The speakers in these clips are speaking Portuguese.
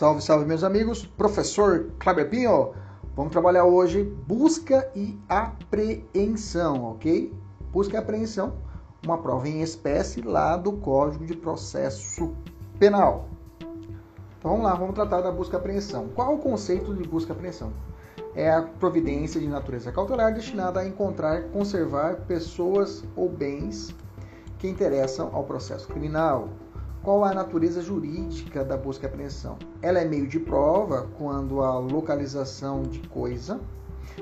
Salve, salve, meus amigos. Professor Kleber Pinho. Vamos trabalhar hoje busca e apreensão, ok? Busca e apreensão, uma prova em espécie lá do Código de Processo Penal. Então vamos lá, vamos tratar da busca e apreensão. Qual o conceito de busca e apreensão? É a providência de natureza cautelar destinada a encontrar, conservar pessoas ou bens que interessam ao processo criminal, qual a natureza jurídica da busca e apreensão? Ela é meio de prova quando a localização de coisa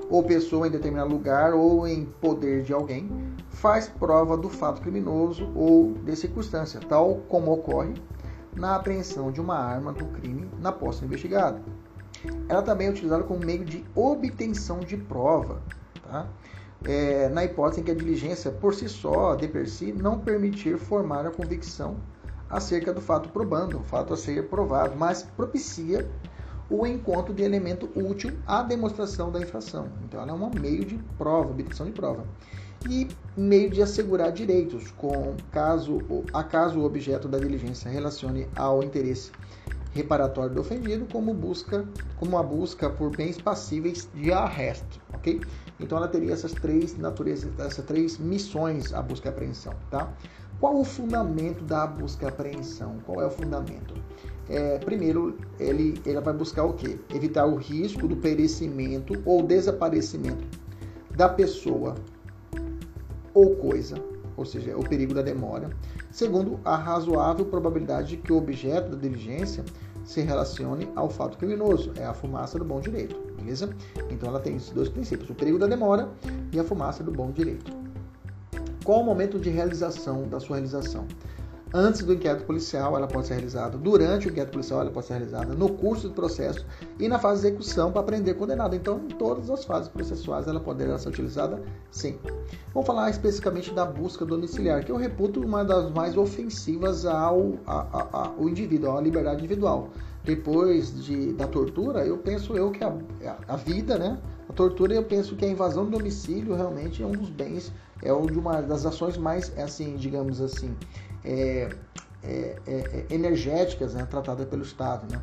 ou pessoa em determinado lugar ou em poder de alguém faz prova do fato criminoso ou de circunstância, tal como ocorre na apreensão de uma arma do crime na posse investigada. Ela também é utilizada como meio de obtenção de prova, tá? É, na hipótese em que a diligência por si só, de per si, não permitir formar a convicção acerca do fato probando, o fato a ser provado, mas propicia o encontro de elemento útil à demonstração da infração. Então, ela é um meio de prova, obtenção de prova. E meio de assegurar direitos, com caso, acaso o objeto da diligência relacione ao interesse reparatório do ofendido, como busca, como a busca por bens passíveis de arresto, ok? Então ela teria essas três naturezas, essas três missões a busca e apreensão, tá? Qual o fundamento da busca e apreensão? Qual é o fundamento? É, primeiro, ele, ele vai buscar o quê? Evitar o risco do perecimento ou desaparecimento da pessoa ou coisa, ou seja, o perigo da demora. Segundo, a razoável probabilidade de que o objeto da diligência se relacione ao fato criminoso, é a fumaça do bom direito, beleza? Então ela tem esses dois princípios, o perigo da demora e a fumaça do bom direito. Qual o momento de realização da sua realização? Antes do inquérito policial, ela pode ser realizada. Durante o inquérito policial, ela pode ser realizada. No curso do processo e na fase de execução para prender condenado. Então, em todas as fases processuais, ela poderá ser utilizada sim. Vamos falar especificamente da busca domiciliar, que eu reputo uma das mais ofensivas ao, ao indivíduo, à liberdade individual. Depois de, da tortura, eu penso eu que a, a vida, né? A tortura, eu penso que a invasão do domicílio realmente é um dos bens é uma das ações mais, assim, digamos assim, é, é, é, é energéticas né, tratada pelo Estado. Né?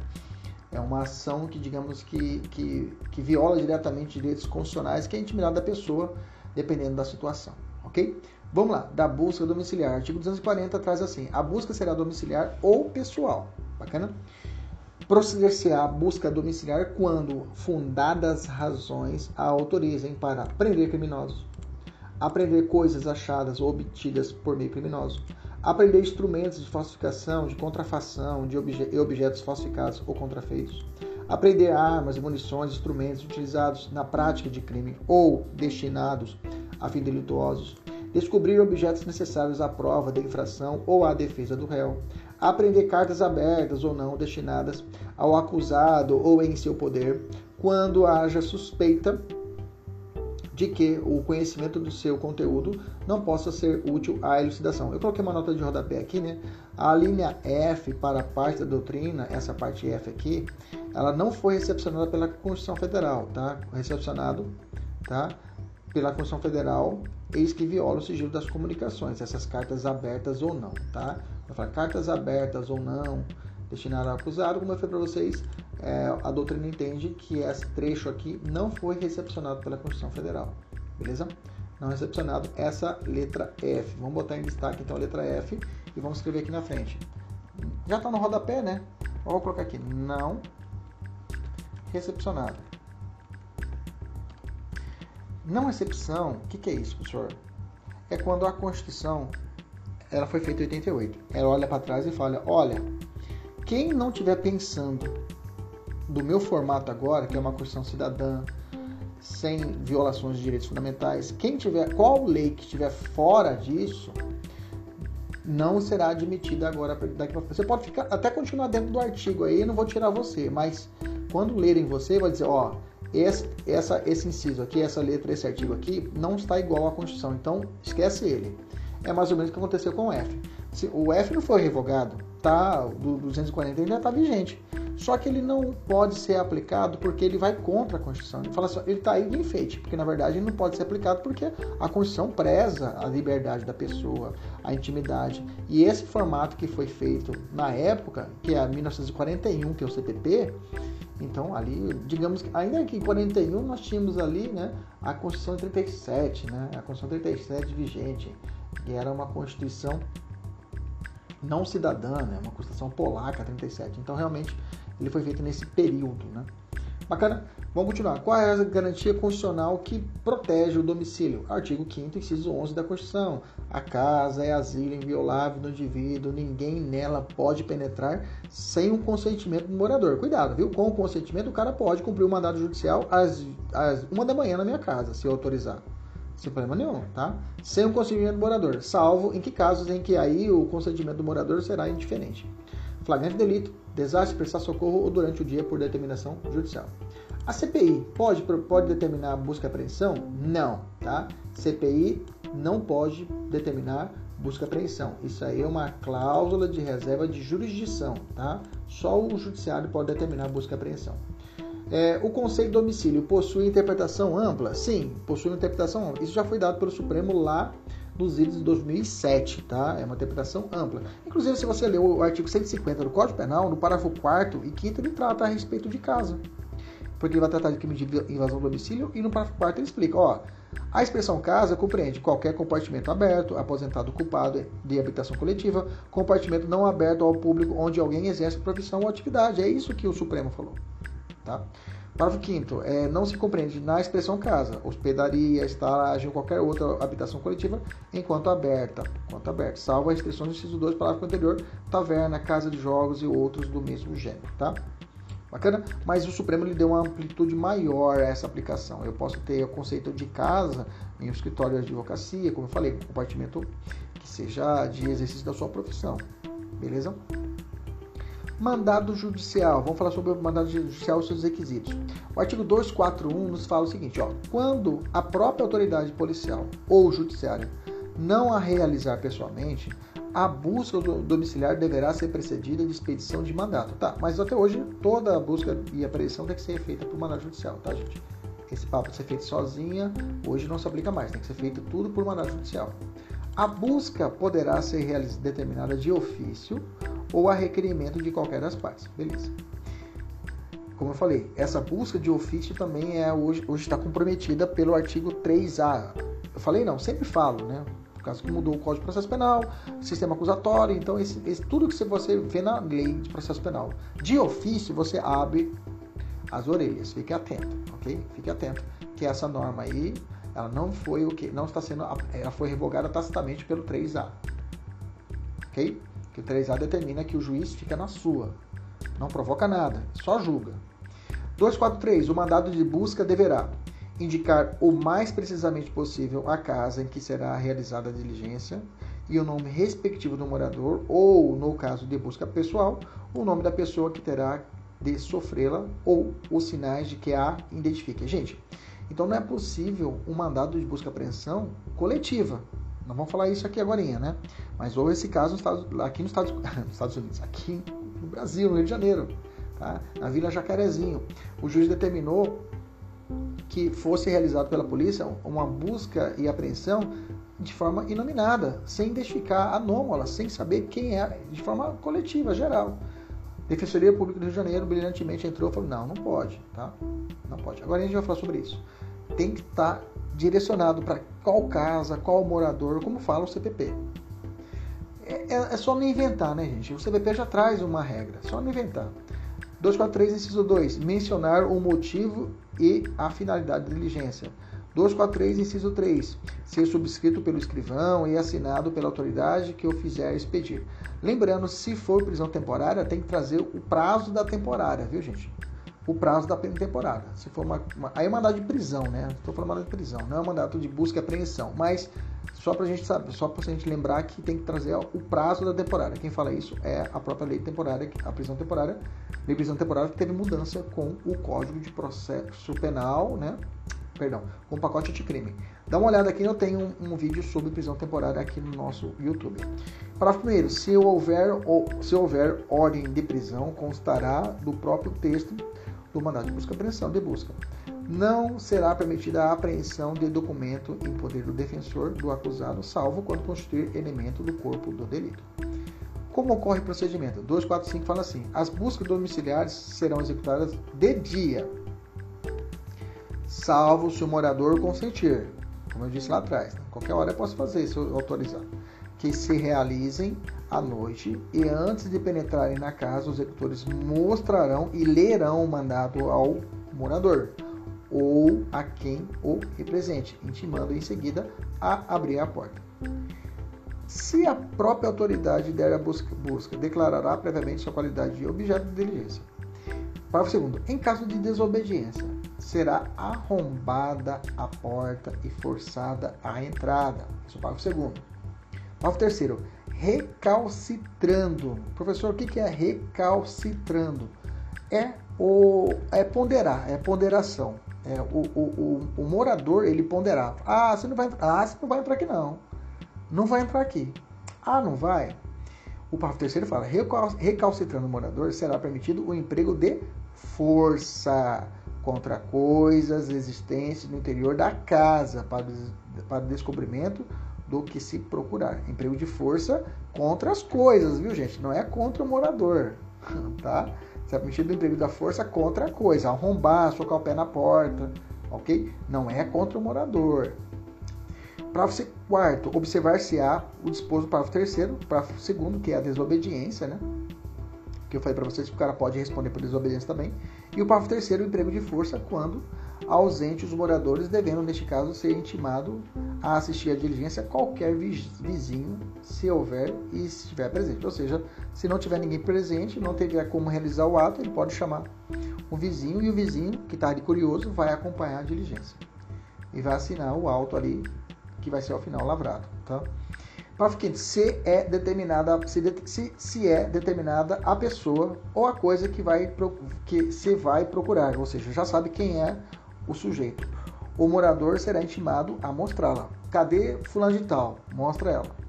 É uma ação que, digamos, que, que, que viola diretamente direitos constitucionais, que é a intimidade da pessoa, dependendo da situação. Ok? Vamos lá, da busca domiciliar. Artigo 240 traz assim: a busca será domiciliar ou pessoal. Bacana? Proceder-se a busca domiciliar quando fundadas razões a autorizem para prender criminosos, aprender coisas achadas ou obtidas por meio criminoso, aprender instrumentos de falsificação, de contrafação de obje e objetos falsificados ou contrafeitos, aprender armas, munições, instrumentos utilizados na prática de crime ou destinados a fins delituosos, descobrir objetos necessários à prova da infração ou à defesa do réu, aprender cartas abertas ou não destinadas ao acusado ou em seu poder, quando haja suspeita de que o conhecimento do seu conteúdo não possa ser útil à elucidação. Eu coloquei uma nota de rodapé aqui, né? A linha F para a parte da doutrina, essa parte F aqui, ela não foi recepcionada pela Constituição Federal, tá? Recepcionado, tá? Pela Constituição Federal, eis que viola o sigilo das comunicações, essas cartas abertas ou não, tá? Vai falar cartas abertas ou não, destinadas ao acusado, como eu falei para vocês, é, a doutrina entende que esse trecho aqui não foi recepcionado pela Constituição Federal. Beleza? Não recepcionado essa letra F. Vamos botar em destaque então a letra F e vamos escrever aqui na frente. Já está no rodapé, né? Vou colocar aqui. Não recepcionado. Não recepção, o que, que é isso, professor? É quando a Constituição ela foi feita em 88. Ela olha para trás e fala: olha, quem não estiver pensando do meu formato agora, que é uma Constituição cidadã, sem violações de direitos fundamentais, quem tiver, qual lei que estiver fora disso, não será admitida agora daqui Você pode ficar, até continuar dentro do artigo aí, eu não vou tirar você, mas quando lerem você, vai dizer, ó, esse, essa, esse inciso aqui, essa letra, esse artigo aqui, não está igual à Constituição, então esquece ele. É mais ou menos o que aconteceu com o F. Se, o F não foi revogado, tá? Do 240 ele já está vigente. Só que ele não pode ser aplicado porque ele vai contra a Constituição. Ele fala assim, ele está aí de enfeite, porque na verdade ele não pode ser aplicado porque a Constituição preza a liberdade da pessoa, a intimidade. E esse formato que foi feito na época, que é 1941, que é o CPP, então ali, digamos que ainda que em 41 nós tínhamos ali, né, a Constituição 37, né, a Constituição 37 vigente, que era uma Constituição não cidadã, né, uma Constituição polaca 37. Então realmente ele foi feito nesse período, né? Bacana? Vamos continuar. Qual é a garantia constitucional que protege o domicílio? Artigo 5 inciso 11 da Constituição. A casa é asilo inviolável do indivíduo, ninguém nela pode penetrar sem o consentimento do morador. Cuidado, viu? Com o consentimento, o cara pode cumprir o mandado judicial às, às uma da manhã na minha casa, se eu autorizar. Sem problema nenhum, tá? Sem o consentimento do morador. Salvo em que casos em que aí o consentimento do morador será indiferente flagrante delito, desastre, prestar socorro ou durante o dia por determinação judicial. A CPI pode, pode determinar busca e apreensão? Não, tá? CPI não pode determinar busca e apreensão. Isso aí é uma cláusula de reserva de jurisdição, tá? Só o judiciário pode determinar busca e apreensão. É, o conceito de domicílio possui interpretação ampla? Sim, possui interpretação ampla. Isso já foi dado pelo Supremo lá dos idos de 2007, tá? É uma interpretação ampla. Inclusive, se você ler o artigo 150 do Código Penal, no parágrafo 4 e 5 ele trata a respeito de casa. Porque ele vai tratar de crime de invasão do domicílio e no parágrafo 4 ele explica, ó, a expressão casa compreende qualquer compartimento aberto, aposentado culpado de habitação coletiva, compartimento não aberto ao público onde alguém exerce profissão ou atividade. É isso que o Supremo falou, tá? Parágrafo 5 é, não se compreende na expressão casa, hospedaria, estalagem ou qualquer outra habitação coletiva enquanto aberta, enquanto aberta, salvo as restrições do inciso 2, parágrafo anterior, taverna, casa de jogos e outros do mesmo gênero, tá? Bacana? Mas o Supremo lhe deu uma amplitude maior a essa aplicação. Eu posso ter o conceito de casa em um escritório de advocacia, como eu falei, um compartimento que seja de exercício da sua profissão, beleza? Mandado judicial. Vamos falar sobre o mandado judicial e seus requisitos. O artigo 241 nos fala o seguinte: ó, quando a própria autoridade policial ou judiciária não a realizar pessoalmente, a busca domiciliar deverá ser precedida de expedição de mandato. Tá, mas até hoje toda a busca e apreensão tem que ser feita por mandato judicial, tá, gente? Esse papo de ser feito sozinha hoje não se aplica mais, tem que ser feito tudo por mandato judicial. A busca poderá ser determinada de ofício ou a requerimento de qualquer das partes. Beleza. Como eu falei, essa busca de ofício também é hoje está comprometida pelo artigo 3A. Eu falei não, sempre falo, né? Por causa que mudou o Código de Processo Penal, sistema acusatório, então esse, esse, tudo que você vê na lei de processo penal. De ofício, você abre as orelhas, fique atento, ok? Fique atento que essa norma aí, ela não foi o que, não está sendo, ela foi revogada tacitamente pelo 3A, ok? Que o 3A determina que o juiz fica na sua, não provoca nada, só julga. 243. O mandado de busca deverá indicar o mais precisamente possível a casa em que será realizada a diligência e o nome respectivo do morador, ou, no caso de busca pessoal, o nome da pessoa que terá de sofrê-la ou os sinais de que a identifique. Gente, então não é possível um mandado de busca e apreensão coletiva. Não vamos falar isso aqui agora, né? Mas houve esse caso aqui nos Estados, nos Estados Unidos, aqui no Brasil, no Rio de Janeiro, tá? na Vila Jacarezinho. O juiz determinou que fosse realizado pela polícia uma busca e apreensão de forma inominada, sem identificar anômala, sem saber quem é, de forma coletiva, geral. Defensoria Pública do Rio de Janeiro brilhantemente entrou e falou: não, não pode, tá? Não pode. Agora a gente vai falar sobre isso. Tem que estar direcionado para qual casa, qual morador, como fala o CPP. É, é, é, só não inventar, né, gente? O CPP já traz uma regra, só não inventar. 243, inciso 2, mencionar o motivo e a finalidade da diligência. 243, inciso 3, ser subscrito pelo escrivão e assinado pela autoridade que o fizer expedir. Lembrando, se for prisão temporária, tem que trazer o prazo da temporária, viu, gente? O prazo da temporada. Se for uma, uma aí é mandato de prisão, né? Estou falando mandato de prisão, não é mandato de busca e apreensão, mas só para a gente saber, só para a gente lembrar que tem que trazer o prazo da temporada. Quem fala isso é a própria lei temporária, a prisão temporária, lei de prisão temporária que teve mudança com o Código de Processo Penal, né? perdão, com pacote anticrime. Dá uma olhada aqui, eu tenho um, um, vídeo sobre prisão temporária aqui no nosso YouTube. Parágrafo primeiro, se houver, ou, se houver ordem de prisão, constará do próprio texto do mandado de busca e apreensão de busca. Não será permitida a apreensão de documento em poder do defensor do acusado, salvo quando constituir elemento do corpo do delito. Como ocorre o procedimento? 245 fala assim: as buscas domiciliares serão executadas de dia, salvo se o morador consentir. Como eu disse lá atrás, né? qualquer hora eu posso fazer se eu autorizar que se realizem à noite e antes de penetrarem na casa, os executores mostrarão e lerão o mandado ao morador ou a quem o represente, intimando em seguida a abrir a porta. Se a própria autoridade der a busca, busca declarará previamente sua qualidade de objeto de diligência. Parágrafo segundo, Em caso de desobediência, será arrombada a porta e forçada a entrada. Isso é o parágrafo o terceiro, recalcitrando. Professor, o que é recalcitrando? É, o, é ponderar, é ponderação. É, o, o, o, o, morador, ele ponderava. Ah, você não vai, ah, você não vai entrar aqui, não. Não vai entrar aqui. Ah, não vai? O parágrafo terceiro fala, recalcitrando o morador, será permitido o emprego de força contra coisas existentes no interior da casa para, para descobrimento do que se procurar. Emprego de força contra as coisas, viu, gente? Não é contra o morador, tá? Será permitido o emprego da força contra a coisa, arrombar, socar o pé na porta, ok? Não é contra o morador. Parágrafo quarto, observar-se-á o disposto do parágrafo terceiro, parágrafo segundo, que é a desobediência, né? Que eu falei para vocês que o cara pode responder por desobediência também. E o parágrafo terceiro, o emprego de força, quando ausente os moradores, devendo, neste caso, ser intimado a assistir à diligência qualquer vizinho, se houver e estiver presente. Ou seja, se não tiver ninguém presente, não tiver como realizar o ato, ele pode chamar o vizinho e o vizinho, que está ali curioso, vai acompanhar a diligência. E vai assinar o auto ali que vai ser ao final lavrado. Tá? Parágrafo quinto, se é determinada, se, se, se, é determinada a pessoa ou a coisa que, vai, que se vai procurar, ou seja, já sabe quem é o sujeito. O morador será intimado a mostrá-la. Cadê fulano de tal? Mostra ela.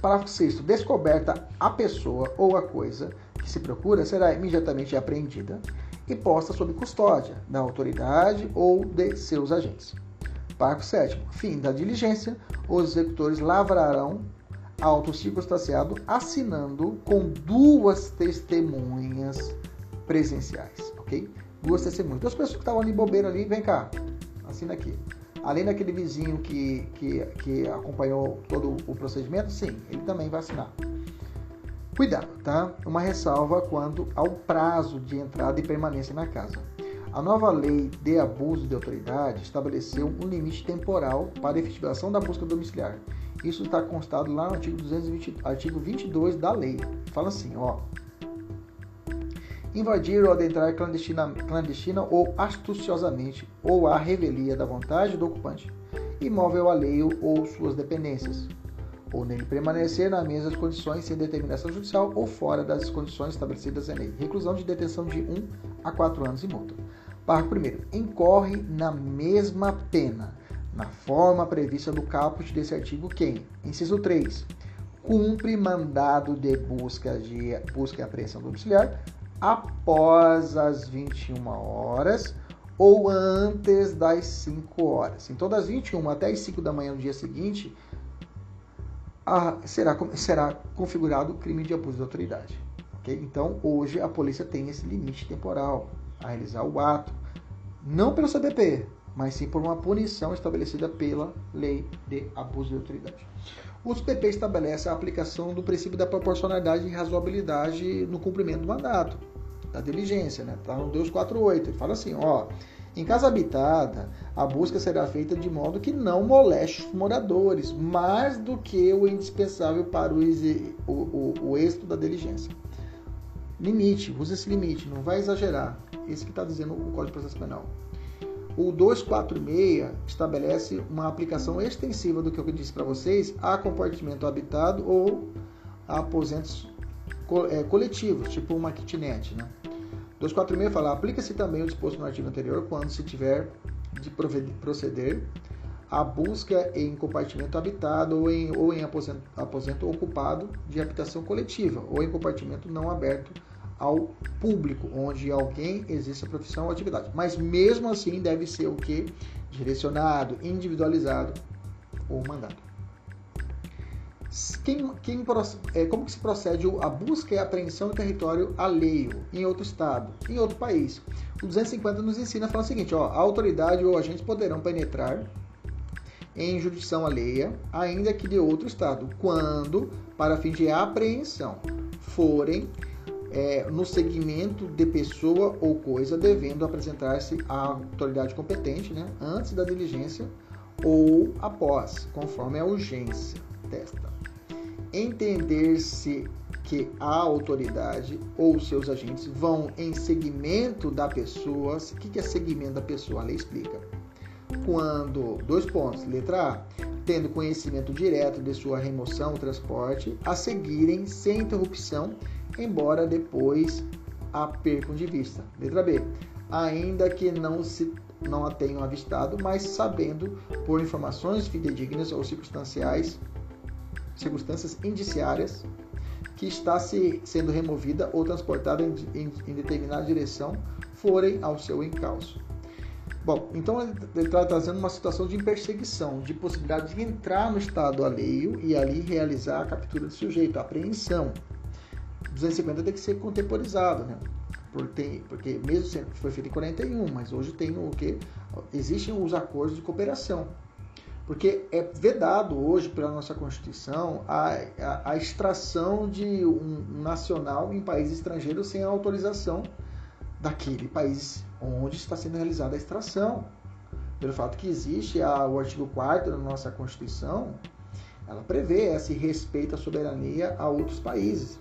Parágrafo 6 descoberta a pessoa ou a coisa que se procura será imediatamente apreendida e posta sob custódia da autoridade ou de seus agentes. Parágrafo 7. Fim da diligência, os executores lavrarão auto circunstanciado assinando com duas testemunhas presenciais, ok? Duas testemunhas. Duas pessoas que estavam ali bobeira ali, vem cá, assina aqui. Além daquele vizinho que, que, que acompanhou todo o procedimento, sim, ele também vai assinar. Cuidado, tá? Uma ressalva quanto ao prazo de entrada e permanência na casa. A nova lei de abuso de autoridade estabeleceu um limite temporal para a efetivação da busca domiciliar. Isso está constado lá no artigo, 220, artigo 22 da lei. Fala assim, ó. Invadir ou adentrar clandestina, clandestina ou astuciosamente ou à revelia da vontade do ocupante, imóvel alheio ou suas dependências, ou nele permanecer nas mesmas condições sem determinação judicial ou fora das condições estabelecidas em lei. Reclusão de detenção de 1 a 4 anos e multa. Parágrafo 1. Incorre na mesma pena, na forma prevista do caput desse artigo quem? Inciso 3. Cumpre mandado de busca, de busca e apreensão domiciliar após as 21 horas ou antes das 5 horas. Então, das 21 até as 5 da manhã no dia seguinte, a, será, será configurado crime de abuso de autoridade. Okay? Então, hoje a polícia tem esse limite temporal a realizar o ato, não pelo CBP, mas sim por uma punição estabelecida pela lei de abuso de autoridade. O CPP estabelece a aplicação do princípio da proporcionalidade e razoabilidade no cumprimento do mandato, da diligência, né? Tá no 248. Ele fala assim, ó, em casa habitada, a busca será feita de modo que não moleste os moradores, mais do que o indispensável para o, o, o, o êxito da diligência. Limite, usa esse limite, não vai exagerar. Esse que está dizendo o Código de Processo Penal. O 246 estabelece uma aplicação extensiva do que eu disse para vocês a compartimento habitado ou a aposentos é, coletivos, tipo uma kitnet. Né? 246 fala, aplica-se também o disposto no artigo anterior quando se tiver de proceder à busca em compartimento habitado ou em, ou em aposento, aposento ocupado de habitação coletiva ou em compartimento não aberto ao público, onde alguém exerce a profissão ou atividade. Mas mesmo assim deve ser o que? Direcionado, individualizado ou mandado. Quem, quem, é, como que se procede a busca e apreensão do território alheio em outro estado, em outro país? O 250 nos ensina a falar o seguinte: ó, a autoridade ou agentes poderão penetrar em jurisdição alheia, ainda que de outro estado, quando, para fim de apreensão, forem é, no segmento de pessoa ou coisa devendo apresentar-se à autoridade competente né, antes da diligência ou após, conforme a urgência desta. Entender-se que a autoridade ou seus agentes vão em segmento da pessoa. O que é segmento da pessoa? A lei explica. Quando, dois pontos, letra A, tendo conhecimento direto de sua remoção transporte, a seguirem sem interrupção embora depois a percam de vista. Letra B. Ainda que não se não a tenham avistado, mas sabendo por informações fidedignas ou circunstanciais, circunstâncias indiciárias, que está se sendo removida ou transportada em, em, em determinada direção, forem ao seu encalço. Bom, então ele está trazendo uma situação de perseguição, de possibilidade de entrar no estado alheio e ali realizar a captura do sujeito, a apreensão. 250 tem que ser contemporizado, né? Porque, porque mesmo sendo foi feito em 41, mas hoje tem o que? Existem os acordos de cooperação. Porque é vedado hoje pela nossa Constituição a, a, a extração de um nacional em país estrangeiro sem a autorização daquele país onde está sendo realizada a extração. Pelo fato que existe a, o artigo 4 da nossa Constituição, ela prevê esse respeito à soberania a outros países.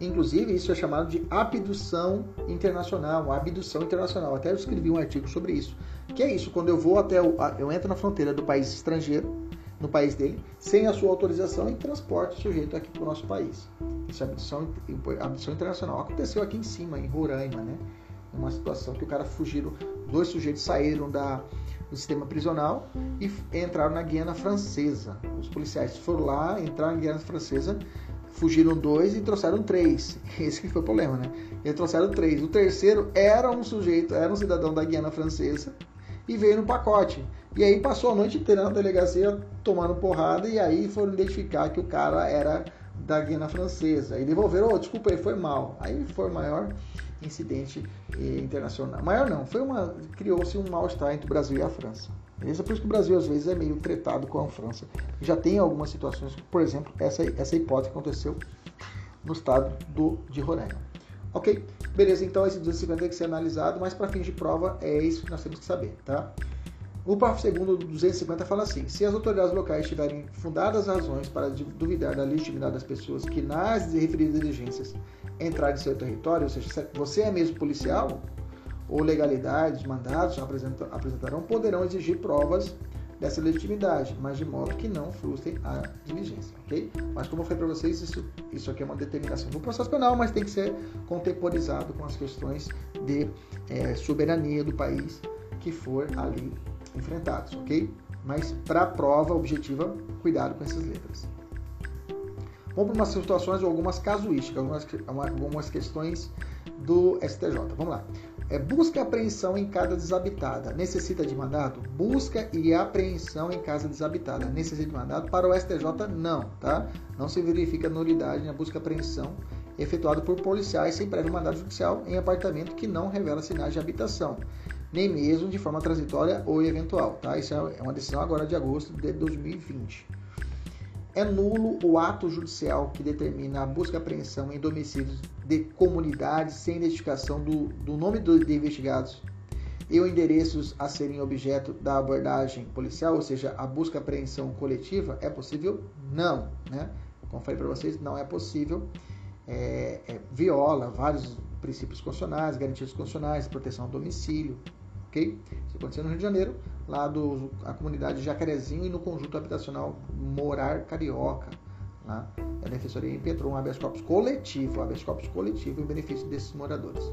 Inclusive, isso é chamado de abdução internacional, abdução internacional. Até eu escrevi um artigo sobre isso. Que é isso? Quando eu vou até o, eu entro na fronteira do país estrangeiro, no país dele, sem a sua autorização e transporte o sujeito aqui para o nosso país. Isso é abdução, abdução internacional. Aconteceu aqui em cima, em Roraima, né? Uma situação que o cara fugiram, dois sujeitos saíram da, do sistema prisional e entraram na Guiana Francesa. Os policiais foram lá, entraram na Guiana Francesa fugiram dois e trouxeram três. Esse que foi o problema, né? Eles trouxeram três. O terceiro era um sujeito, era um cidadão da Guiana Francesa e veio no pacote. E aí passou a noite inteira na delegacia tomando porrada e aí foram identificar que o cara era da Guiana Francesa. E devolveram, oh, desculpa aí, foi mal. Aí foi o maior incidente eh, internacional. Maior não, foi uma criou-se um mal-estar entre o Brasil e a França. Beleza? Por isso que o Brasil às vezes é meio tretado com a França. Já tem algumas situações, por exemplo, essa, essa hipótese aconteceu no estado do, de Roraima. Ok? Beleza, então esse 250 tem que ser analisado, mas para fins de prova é isso que nós temos que saber, tá? O parágrafo segundo do 250 fala assim: se as autoridades locais tiverem fundadas razões para duvidar da legitimidade das pessoas que nas referidas diligências entrarem em seu território, ou seja, você é mesmo policial, ou legalidades, mandatos apresentarão, poderão exigir provas dessa legitimidade, mas de modo que não frustrem a diligência, ok? Mas como eu falei para vocês, isso, isso aqui é uma determinação do processo penal, mas tem que ser contemporizado com as questões de é, soberania do país que for ali enfrentados, ok? Mas para prova objetiva, cuidado com essas letras. Vamos para umas situações ou algumas casuísticas, algumas, algumas questões do STJ. Vamos lá. É, busca e apreensão em casa desabitada. Necessita de mandado? Busca e apreensão em casa desabitada. Necessita de mandado? Para o STJ, não, tá? Não se verifica nulidade na busca e apreensão efetuada por policiais sem prévio mandado judicial em apartamento que não revela sinais de habitação, nem mesmo de forma transitória ou eventual, tá? Isso é uma decisão agora de agosto de 2020. É nulo o ato judicial que determina a busca e apreensão em domicílios de comunidades sem identificação do, do nome dos investigados e os endereços a serem objeto da abordagem policial, ou seja, a busca e apreensão coletiva, é possível? Não, né? Como falei para vocês, não é possível. É, é, viola vários princípios constitucionais, garantias constitucionais, proteção ao domicílio, ok? Isso aconteceu no Rio de Janeiro, lá do a comunidade Jacarezinho e no conjunto habitacional Morar Carioca. Lá, a Defensoria impetrou um habeas corpus coletivo, habeas corpus coletivo em benefício desses moradores.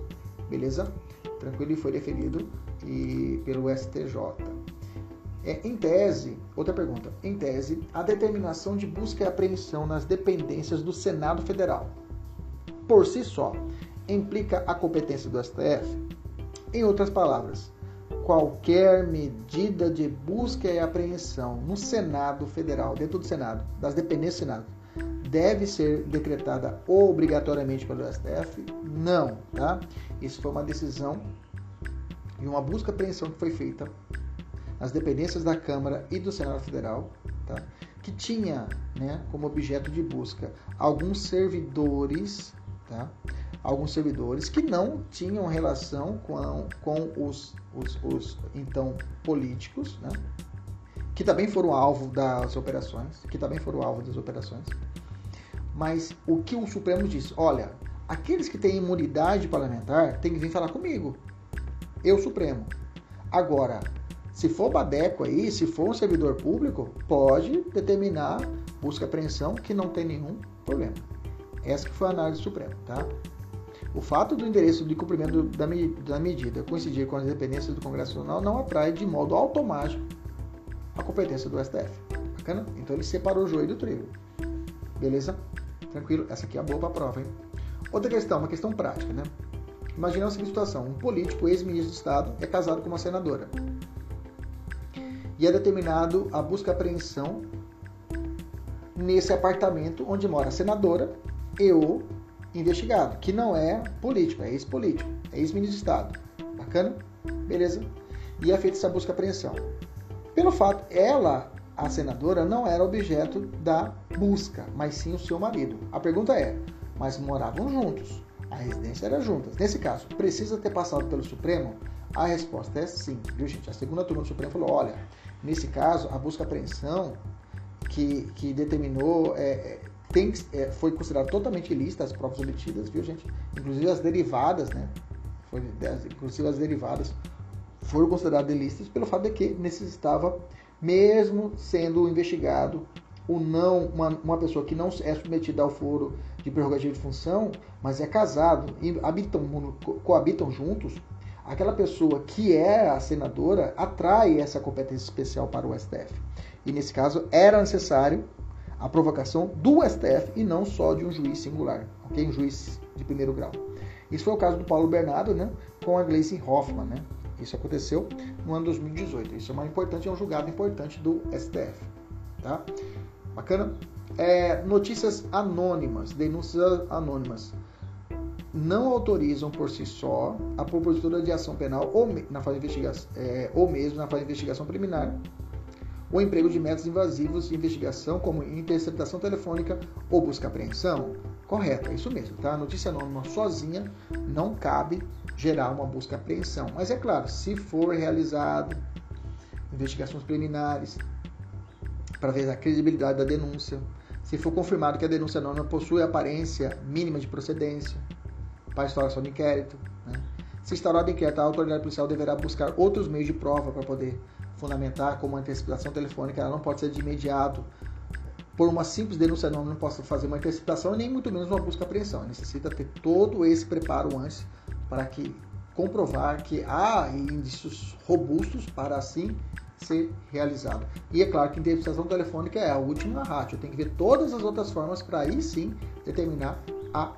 Beleza? Tranquilo, e foi deferido e pelo STJ. É, em tese, outra pergunta. Em tese, a determinação de busca e apreensão nas dependências do Senado Federal, por si só, implica a competência do STF? Em outras palavras, qualquer medida de busca e apreensão no Senado Federal, dentro do Senado, das dependências do Senado, deve ser decretada obrigatoriamente pelo STF? Não, tá? Isso foi uma decisão e uma busca e apreensão que foi feita nas dependências da Câmara e do Senado Federal, tá? que tinha né, como objeto de busca alguns servidores, tá? Alguns servidores que não tinham relação com, com os, os, os então políticos, né? que também foram alvo das operações, que também foram alvo das operações. Mas o que o Supremo disse? Olha, aqueles que têm imunidade parlamentar têm que vir falar comigo. Eu, Supremo. Agora, se for Badeco aí, se for um servidor público, pode determinar busca e apreensão que não tem nenhum problema. Essa que foi a análise do Supremo, tá? O fato do endereço de cumprimento da, da medida coincidir com as dependências do Congresso Nacional não atrai de modo automático a competência do STF. Bacana? Então ele separou o joio do trigo. Beleza? Tranquilo? Essa aqui é a boa para prova, hein? Outra questão, uma questão prática, né? Imagina a seguinte situação: um político, ex-ministro de Estado, é casado com uma senadora e é determinado a busca e apreensão nesse apartamento onde mora a senadora e o investigado, que não é político, é ex-político, é ex-ministro de Estado. Bacana? Beleza? E é feita essa busca e apreensão. Pelo fato, ela, a senadora, não era objeto da busca, mas sim o seu marido. A pergunta é, mas moravam juntos, a residência era juntas. Nesse caso, precisa ter passado pelo Supremo? A resposta é sim, viu gente? A segunda turma do Supremo falou, olha, Nesse caso, a busca apreensão que, que determinou é, é, tem, é, foi considerada totalmente ilícita as provas obtidas, viu gente? Inclusive as derivadas, né? Foi, inclusive as derivadas foram consideradas ilícitas pelo fato de que necessitava, mesmo sendo investigado, o não uma, uma pessoa que não é submetida ao foro de prerrogativa de função, mas é casado e habitam, coabitam juntos, aquela pessoa que é a senadora atrai essa competência especial para o STF. E nesse caso era necessário a provocação do STF e não só de um juiz singular, ok? Um juiz de primeiro grau. Isso foi o caso do Paulo Bernardo, né? Com a Gleisi Hoffmann, né? Isso aconteceu no ano 2018. Isso é uma importante, é um julgado importante do STF, tá? Bacana? É, notícias anônimas, denúncias anônimas não autorizam por si só a propositura de ação penal ou, na fase de investigação, é, ou mesmo na fase de investigação preliminar o emprego de métodos invasivos de investigação, como interceptação telefônica ou busca-apreensão. Correto, é isso mesmo, tá? A notícia anônima sozinha não cabe gerar uma busca-apreensão. Mas é claro, se for realizado investigações preliminares para ver a credibilidade da denúncia, se for confirmado que a denúncia anônima possui aparência mínima de procedência, para instauração do inquérito. Né? Se instaurado inquérito, a autoridade policial deverá buscar outros meios de prova para poder fundamentar, como antecipação telefônica, ela não pode ser de imediato. Por uma simples denúncia, não, não posso fazer uma antecipação nem muito menos uma busca apreensão. Necessita ter todo esse preparo antes para que comprovar que há indícios robustos para assim ser realizado. E é claro que a interceptação telefônica é a última rádio. Tem que ver todas as outras formas para aí sim determinar a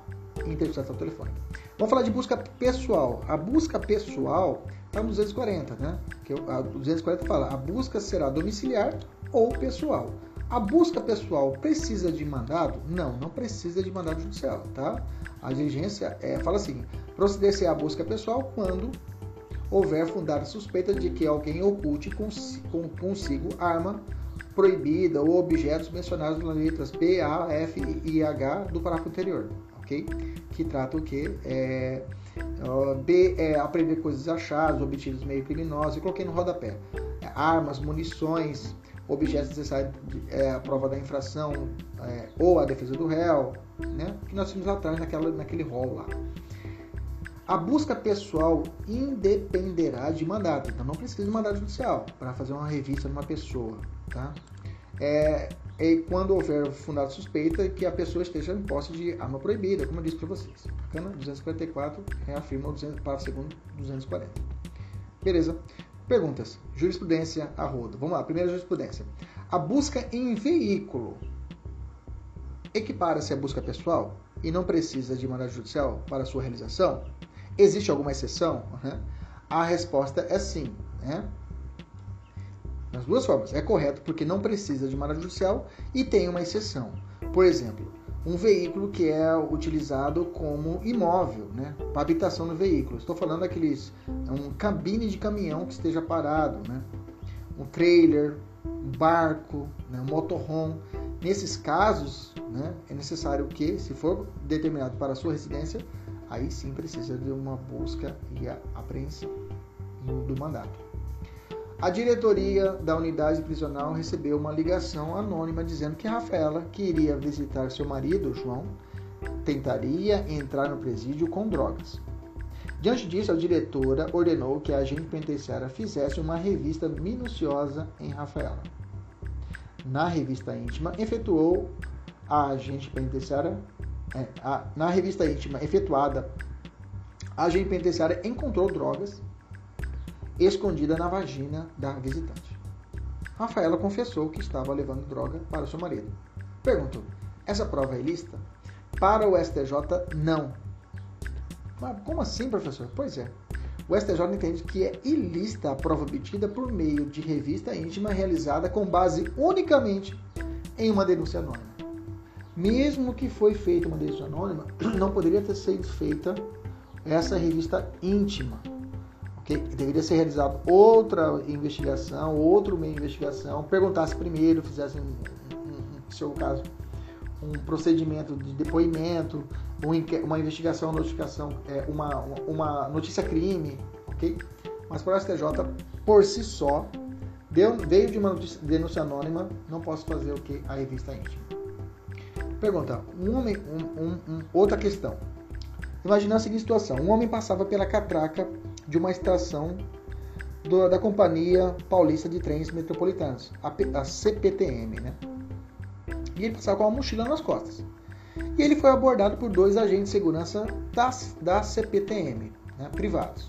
interceptação telefônica. Vamos falar de busca pessoal. A busca pessoal está no 240, né? Que a 240 fala: a busca será domiciliar ou pessoal. A busca pessoal precisa de mandado? Não, não precisa de mandado judicial, tá? A diligência é, fala assim: proceder-se à busca pessoal quando houver fundada suspeita de que alguém oculte consigo arma proibida ou objetos mencionados nas letras B, A, F e H do parágrafo anterior ok? Que trata o que? É, B é aprender coisas achadas, obtidos meio criminosos, e coloquei no rodapé. É, armas, munições, objetos necessários é, à prova da infração é, ou a defesa do réu, né? Que nós tínhamos atrás naquela, naquele rol lá. A busca pessoal independerá de mandato, então não precisa de mandato judicial para fazer uma revista de uma pessoa, tá? É, é quando houver fundada suspeita que a pessoa esteja em posse de arma proibida, como eu disse para vocês. Bacana? 244 reafirma o 200, parágrafo segundo 240. Beleza. Perguntas. Jurisprudência a rodo. Vamos lá, primeira jurisprudência. A busca em veículo equipara-se à busca pessoal e não precisa de mandado judicial para sua realização? Existe alguma exceção? Uhum. A resposta é sim. Né? Nas duas formas. É correto porque não precisa de mandado judicial e tem uma exceção. Por exemplo, um veículo que é utilizado como imóvel, né, para habitação no veículo. Estou falando daqueles um cabine de caminhão que esteja parado, né, um trailer, um barco, né, um motorhome. Nesses casos, né, é necessário que, se for determinado para a sua residência, aí sim precisa de uma busca e apreensão do mandato. A diretoria da unidade prisional recebeu uma ligação anônima dizendo que Rafaela, que iria visitar seu marido, João, tentaria entrar no presídio com drogas. Diante disso, a diretora ordenou que a agente penitenciária fizesse uma revista minuciosa em Rafaela. Na revista íntima, efetuou a agente penitenciária. É, a, na revista íntima efetuada, a agente penitenciária encontrou drogas escondida na vagina da visitante. Rafaela confessou que estava levando droga para seu marido. Perguntou: essa prova é ilícita? Para o STJ, não. Mas como assim, professor? Pois é. O STJ entende que é ilícita a prova obtida por meio de revista íntima realizada com base unicamente em uma denúncia anônima. Mesmo que foi feita uma denúncia anônima, não poderia ter sido feita essa revista íntima deveria ser realizada outra investigação, outro meio de investigação, perguntasse primeiro, fizesse, um, um, no seu caso, um procedimento de depoimento, uma investigação, notificação, é, uma, uma notícia crime, ok? Mas para o STJ, por si só, veio de uma notícia, denúncia anônima, não posso fazer o que? A revista íntima. Pergunta, um homem, um, um, outra questão. Imagina a seguinte situação: um homem passava pela catraca de uma estação do, da Companhia Paulista de Trens Metropolitanos, a, a CPTM, né? E ele passava com uma mochila nas costas. E ele foi abordado por dois agentes de segurança da, da CPTM, né, privados.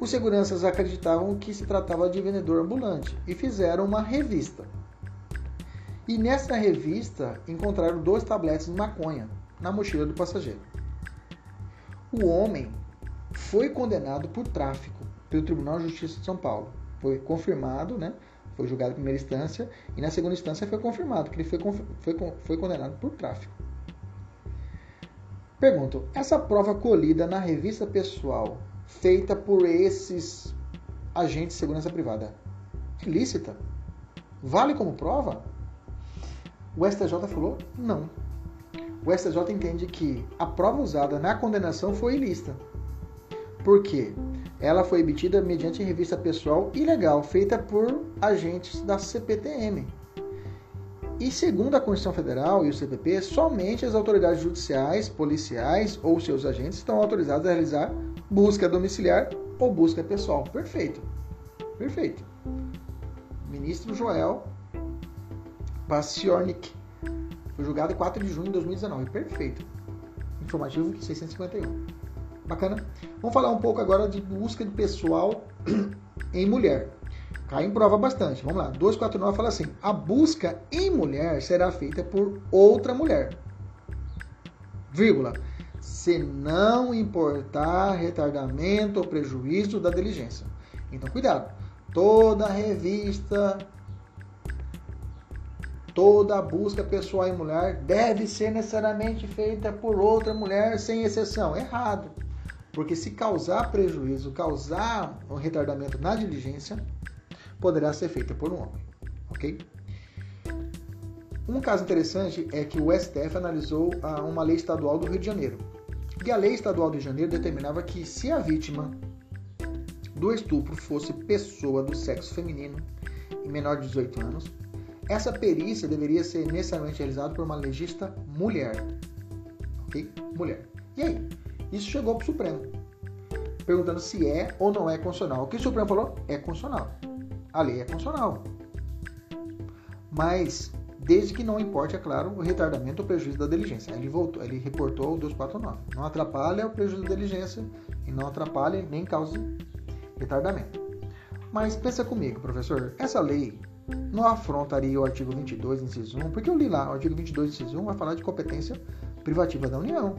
Os seguranças acreditavam que se tratava de vendedor ambulante e fizeram uma revista. E nessa revista encontraram dois tabletes de maconha na mochila do passageiro. O homem foi condenado por tráfico pelo Tribunal de Justiça de São Paulo. Foi confirmado, né? Foi julgado em primeira instância e na segunda instância foi confirmado que ele foi, foi, foi condenado por tráfico. Pergunto: essa prova colhida na revista pessoal feita por esses agentes de segurança privada é ilícita? Vale como prova? O STJ falou não. O STJ entende que a prova usada na condenação foi ilícita por quê? Ela foi emitida mediante revista pessoal ilegal, feita por agentes da CPTM. E segundo a Constituição Federal e o CPP, somente as autoridades judiciais, policiais ou seus agentes estão autorizados a realizar busca domiciliar ou busca pessoal. Perfeito. Perfeito. Ministro Joel Baciornik foi julgado em 4 de junho de 2019. Perfeito. Informativo 651. Bacana? Vamos falar um pouco agora de busca de pessoal em mulher. Cai em prova bastante. Vamos lá. 249 fala assim: a busca em mulher será feita por outra mulher. Vírgula. Se não importar retardamento ou prejuízo da diligência. Então, cuidado. Toda revista, toda busca pessoal em mulher deve ser necessariamente feita por outra mulher, sem exceção. Errado. Porque se causar prejuízo, causar um retardamento na diligência, poderá ser feita por um homem, ok? Um caso interessante é que o STF analisou uma lei estadual do Rio de Janeiro. E a lei estadual do Rio de Janeiro determinava que se a vítima do estupro fosse pessoa do sexo feminino e menor de 18 anos, essa perícia deveria ser necessariamente realizada por uma legista mulher. Ok? Mulher. E aí? Isso chegou para o Supremo, perguntando se é ou não é constitucional. O que o Supremo falou? É constitucional. A lei é constitucional. Mas, desde que não importe, é claro, o retardamento ou prejuízo da diligência. Ele voltou, ele reportou o 249. Não atrapalha o prejuízo da diligência e não atrapalha nem cause retardamento. Mas pensa comigo, professor, essa lei não afrontaria o artigo 22, inciso 1, porque eu li lá, o artigo 22, inciso 1 vai falar de competência privativa da União.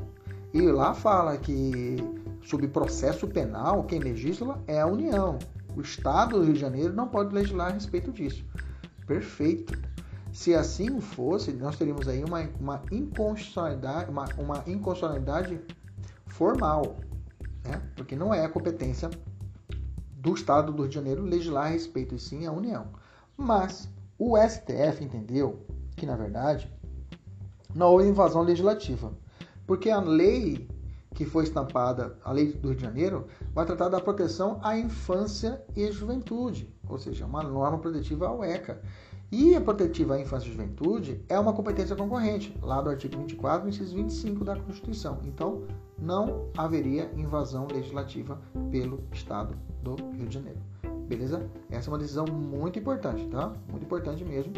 E lá fala que, sob processo penal, quem legisla é a União. O Estado do Rio de Janeiro não pode legislar a respeito disso. Perfeito. Se assim fosse, nós teríamos aí uma, uma inconstitucionalidade, uma, uma inconstitucionalidade formal, né? porque não é a competência do Estado do Rio de Janeiro legislar a respeito, e sim a União. Mas o STF entendeu que, na verdade, não houve invasão legislativa, porque a lei que foi estampada, a lei do Rio de Janeiro, vai tratar da proteção à infância e juventude, ou seja, uma norma protetiva ao ECA. E a protetiva à infância e juventude é uma competência concorrente, lá do artigo 24, inciso 25 da Constituição. Então, não haveria invasão legislativa pelo Estado do Rio de Janeiro. Beleza? Essa é uma decisão muito importante, tá? Muito importante mesmo,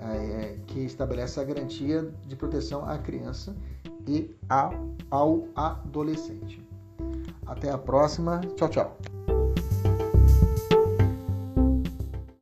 é, que estabelece a garantia de proteção à criança e ao adolescente. Até a próxima. Tchau, tchau.